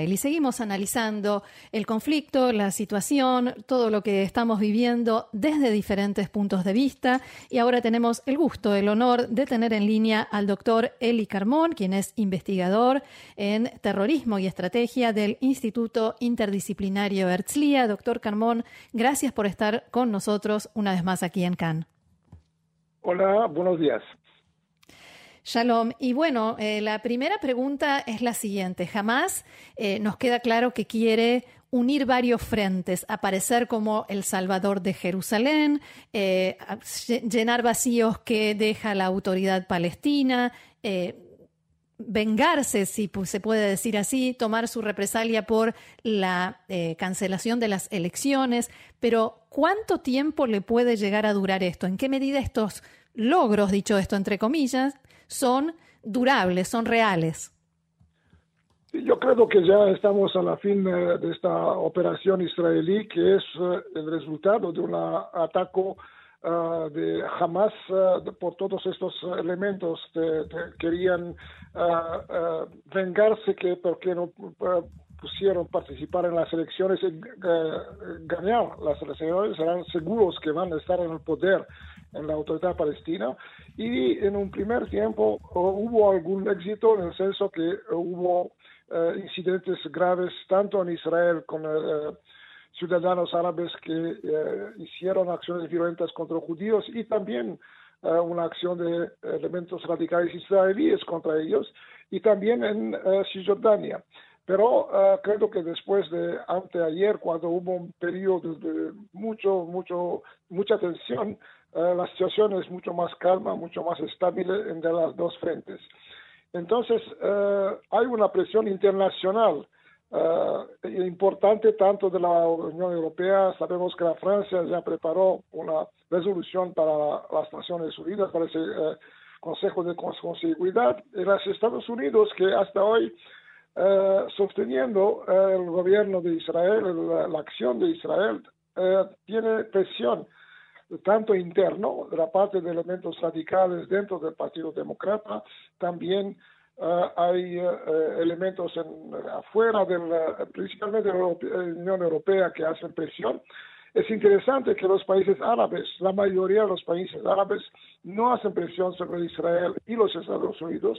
Y seguimos analizando el conflicto, la situación, todo lo que estamos viviendo desde diferentes puntos de vista. Y ahora tenemos el gusto, el honor de tener en línea al doctor Eli Carmón, quien es investigador en terrorismo y estrategia del Instituto Interdisciplinario Herzliya. Doctor Carmón, gracias por estar con nosotros una vez más aquí en Cannes. Hola, buenos días. Shalom. Y bueno, eh, la primera pregunta es la siguiente. Jamás eh, nos queda claro que quiere unir varios frentes, aparecer como el Salvador de Jerusalén, eh, llenar vacíos que deja la autoridad palestina, vengarse, si se puede decir así, tomar su represalia por la cancelación de las elecciones. Pero, ¿cuánto tiempo le puede llegar a durar esto? ¿En qué medida estos logros, dicho esto entre comillas, son durables, son reales. Yo creo que ya estamos a la fin de esta operación israelí, que es eh, el resultado de un ataque eh, de Hamas por todos estos elementos que querían vengarse que porque no pusieron participar en las elecciones y ganar las elecciones serán seguros que van a estar en el poder en la autoridad palestina y en un primer tiempo hubo algún éxito en el senso que hubo eh, incidentes graves tanto en Israel con eh, ciudadanos árabes que eh, hicieron acciones violentas contra judíos y también una acción de elementos radicales israelíes contra ellos y también en Cisjordania. Pero creo que después de anteayer, cuando hubo un periodo de mucho, mucho, mucha tensión, eh, la situación es mucho más calma, mucho más estable entre las dos frentes. Entonces, eh, hay una presión internacional eh, importante tanto de la Unión Europea. Sabemos que la Francia ya preparó una resolución para las Naciones Unidas, para ese Consejo de Seguridad. Y los Estados Unidos, que hasta hoy, sosteniendo el gobierno de Israel, la, acción de Israel, tiene presión tanto interno, de la parte de elementos radicales dentro del Partido Demócrata, también eh, hay eh, elementos en, afuera, del, principalmente de la Unión Europea, que hacen presión. Es interesante que los países árabes, la mayoría de los países árabes, no hacen presión sobre Israel y los Estados Unidos,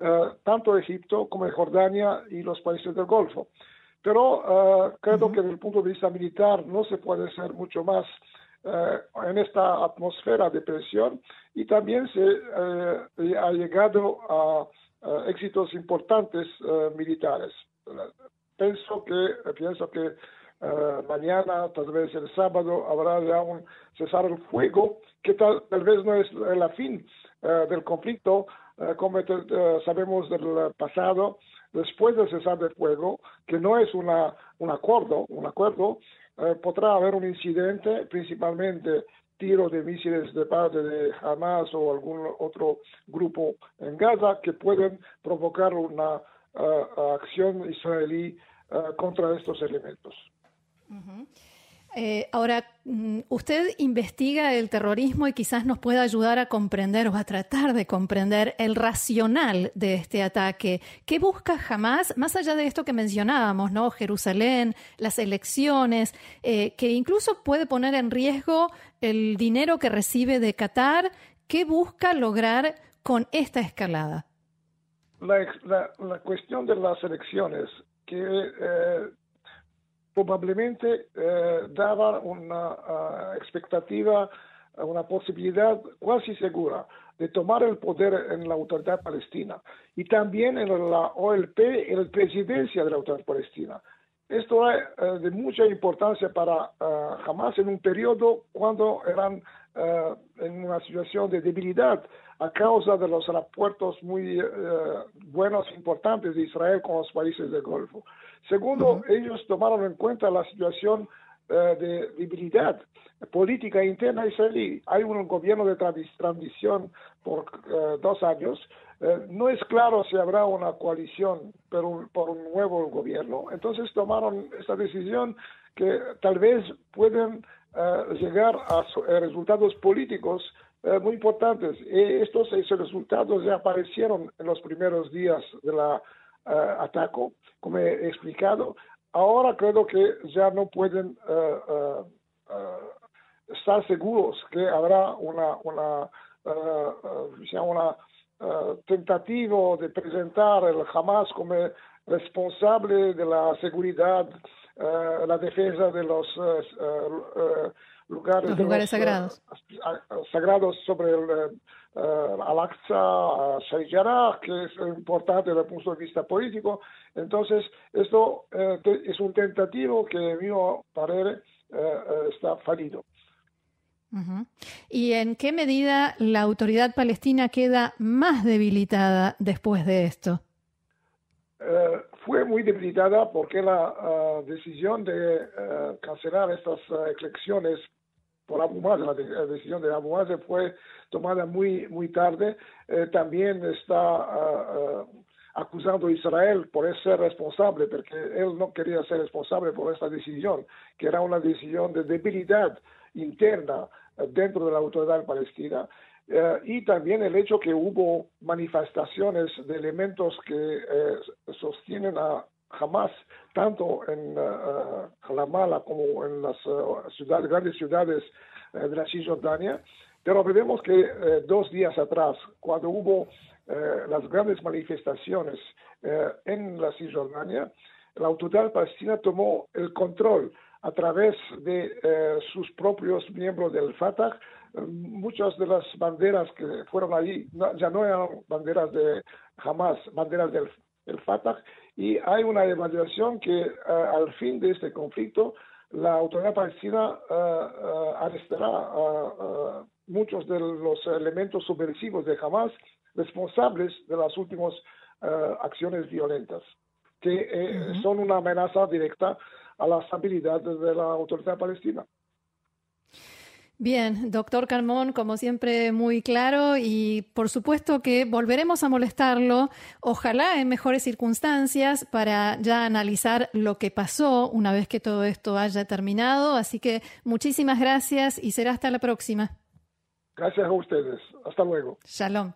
eh, tanto Egipto como Jordania y los países del Golfo. Pero creo que desde el punto de vista militar no se puede ser mucho más eh, en esta atmósfera de presión y también se ha llegado a, éxitos importantes militares. Pienso que, pienso que mañana, tal vez el sábado, habrá ya un cesar el fuego, que tal, vez no es la fin del conflicto, como sabemos del pasado, después del cesar del fuego, que no es una, un acuerdo, un acuerdo, eh, podrá haber un incidente, principalmente tiro de misiles de parte de Hamas o algún otro grupo en Gaza que pueden provocar una eh, acción israelí eh, contra estos elementos. Eh, ahora, mm, usted investiga el terrorismo y quizás nos pueda ayudar a comprender o a tratar de comprender el racional de este ataque. ¿Qué busca jamás, más allá de esto que mencionábamos, ¿no? Jerusalén, las elecciones, eh, que incluso puede poner en riesgo el dinero que recibe de Qatar? ¿Qué busca lograr con esta escalada? La, cuestión de las elecciones, que eh, probablemente eh, daba una uh, expectativa, una posibilidad casi segura de tomar el poder en la autoridad palestina y también en la OLP, en la presidencia de la autoridad palestina. Esto es uh, de mucha importancia para uh, Hamas en un periodo cuando eran uh, en una situación de debilidad a causa de los aeropuertos muy buenos, importantes de Israel con los países del Golfo. Segundo, ellos tomaron en cuenta la situación eh, de debilidad política interna israelí. Hay un gobierno de transición por dos años. No es claro si habrá una coalición por un, por un nuevo gobierno. Entonces tomaron esta decisión que tal vez pueden llegar a resultados políticos muy importantes. Y estos, resultados ya aparecieron en los primeros días del ataque, como he explicado. Ahora creo que ya no pueden estar seguros que habrá una, una, una tentativa de presentar el Hamas como responsable de la seguridad, la defensa de los lugares, lugares sagrados. sagrados sobre el Al-Aqsa, Sharijara, que es importante desde el punto de vista político. Entonces, esto es un tentativo que, en mi parecer, está fallido. ¿Y en qué medida la autoridad palestina queda más debilitada después de esto? Eh, fue muy debilitada porque la ah, decisión de eh, cancelar estas ah, elecciones por Abu Mazen, la, decisión de Abu Mazen fue tomada muy, muy tarde. Eh, también está ah, acusando a Israel por ser responsable, porque él no quería ser responsable por esta decisión, que era una decisión de debilidad interna dentro de la autoridad palestina. Eh, y también el hecho que hubo manifestaciones de elementos que eh, sostienen a Hamas, tanto en uh, como en las ciudades, grandes ciudades de la Cisjordania. Pero vemos que dos días atrás, cuando hubo las grandes manifestaciones en la Cisjordania, la autoridad palestina tomó el control a través de eh, sus propios miembros del Fatah. Muchas de las banderas que fueron allí ya no eran banderas de Hamas, banderas del, Fatah, y hay una evaluación que eh, al fin de este conflicto la autoridad palestina uh, arrestará a muchos de los elementos subversivos de Hamas responsables de las últimas acciones violentas, que son una amenaza directa a la estabilidad de la autoridad palestina. Bien, doctor Carmón, como siempre, muy claro y por supuesto que volveremos a molestarlo, ojalá en mejores circunstancias para ya analizar lo que pasó una vez que todo esto haya terminado. Así que muchísimas gracias y será hasta la próxima. Gracias a ustedes. Hasta luego. Shalom.